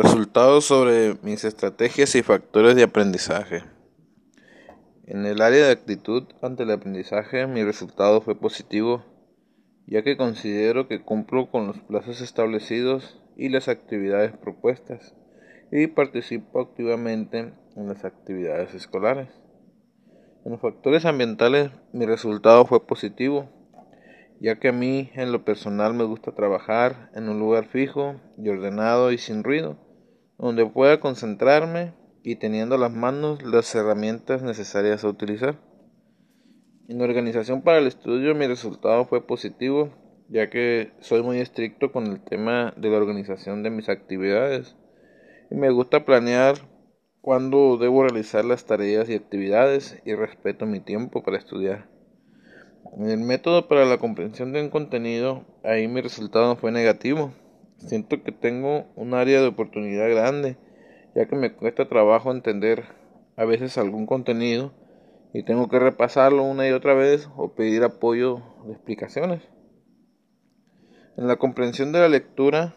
Resultados sobre mis estrategias y factores de aprendizaje. En el área de actitud ante el aprendizaje mi resultado fue positivo, ya que considero que cumplo con los plazos establecidos y las actividades propuestas y participo activamente en las actividades escolares. En los factores ambientales mi resultado fue positivo, ya que a mí en lo personal me gusta trabajar en un lugar fijo y ordenado y sin ruido, donde pueda concentrarme y teniendo las manos las herramientas necesarias a utilizar. En organización para el estudio mi resultado fue positivo, ya que soy muy estricto con el tema de la organización de mis actividades y me gusta planear cuándo debo realizar las tareas y actividades y respeto mi tiempo para estudiar. En el método para la comprensión de un contenido, ahí mi resultado fue negativo. Siento que tengo un área de oportunidad grande, ya que me cuesta trabajo entender a veces algún contenido y tengo que repasarlo una y otra vez o pedir apoyo de explicaciones. En la comprensión de la lectura,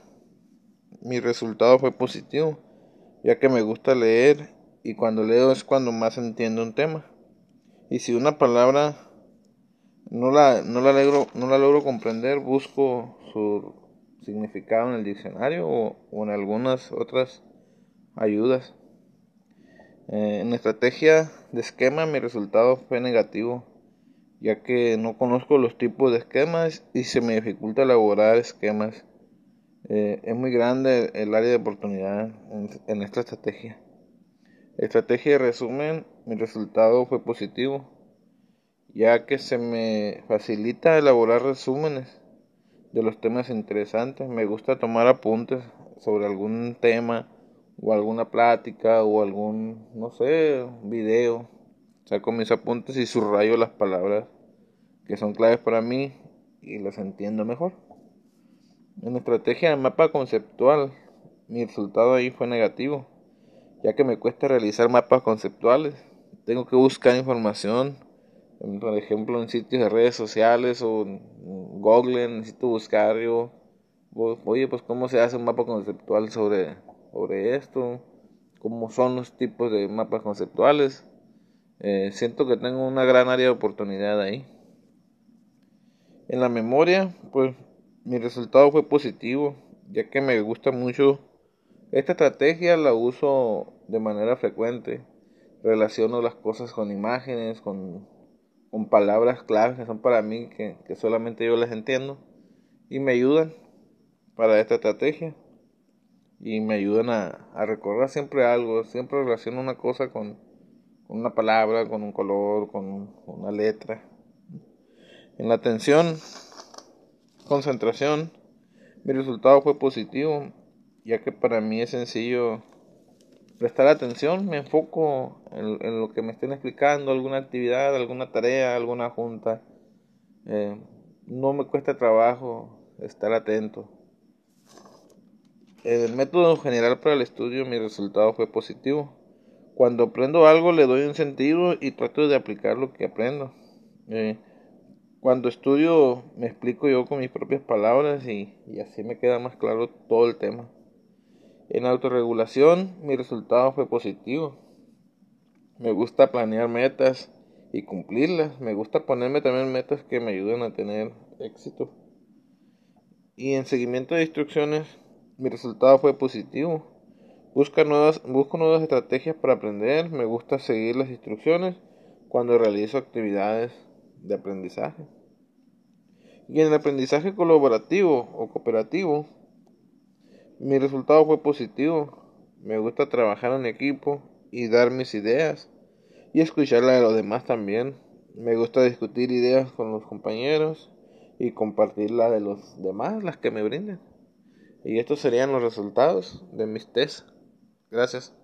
mi resultado fue positivo, ya que me gusta leer y cuando leo es cuando más entiendo un tema. Y si una palabra no la, no la, logro, no la logro comprender, busco su significado en el diccionario o, en algunas otras ayudas. Eh, en estrategia de esquema mi resultado fue negativo, ya que no conozco los tipos de esquemas y se me dificulta elaborar esquemas. Eh, es muy grande el área de oportunidad en, en esta estrategia. Estrategia de resumen, mi resultado fue positivo ya que se me facilita elaborar resúmenes de los temas interesantes. Me gusta tomar apuntes sobre algún tema o alguna plática o algún, no sé, video. Saco mis apuntes y subrayo las palabras que son claves para mí y las entiendo mejor. En estrategia de mapa conceptual, mi resultado ahí fue negativo, ya que me cuesta realizar mapas conceptuales. Tengo que buscar información por ejemplo, en sitios de redes sociales o en Google necesito buscar yo, oye, pues cómo se hace un mapa conceptual sobre, sobre esto, cómo son los tipos de mapas conceptuales. Eh, siento que tengo una gran área de oportunidad ahí. En la memoria, pues mi resultado fue positivo, ya que me gusta mucho esta estrategia, la uso de manera frecuente. Relaciono las cosas con imágenes, con con palabras claves que son para mí, que, solamente yo las entiendo, y me ayudan para esta estrategia. Y me ayudan a, recordar siempre algo, siempre relaciono una cosa con, una palabra, con un color, con una letra. En la atención, concentración, mi resultado fue positivo, ya que para mí es sencillo prestar atención, me enfoco en, lo que me estén explicando, alguna actividad, alguna tarea, alguna junta. Eh, no me cuesta trabajo estar atento. El método general para el estudio, mi resultado fue positivo. Cuando aprendo algo le doy un sentido y trato de aplicar lo que aprendo. Eh, cuando estudio me explico yo con mis propias palabras y así me queda más claro todo el tema. En autorregulación mi resultado fue positivo. Me gusta planear metas y cumplirlas. Me gusta ponerme también metas que me ayuden a tener éxito. Y en seguimiento de instrucciones mi resultado fue positivo. Nuevas, busco nuevas estrategias para aprender. Me gusta seguir las instrucciones cuando realizo actividades de aprendizaje. Y en el aprendizaje colaborativo o cooperativo mi resultado fue positivo. Me gusta trabajar en equipo y dar mis ideas y escuchar la de los demás también. Me gusta discutir ideas con los compañeros y compartir la de los demás, las que me brinden. Y estos serían los resultados de mis test. Gracias.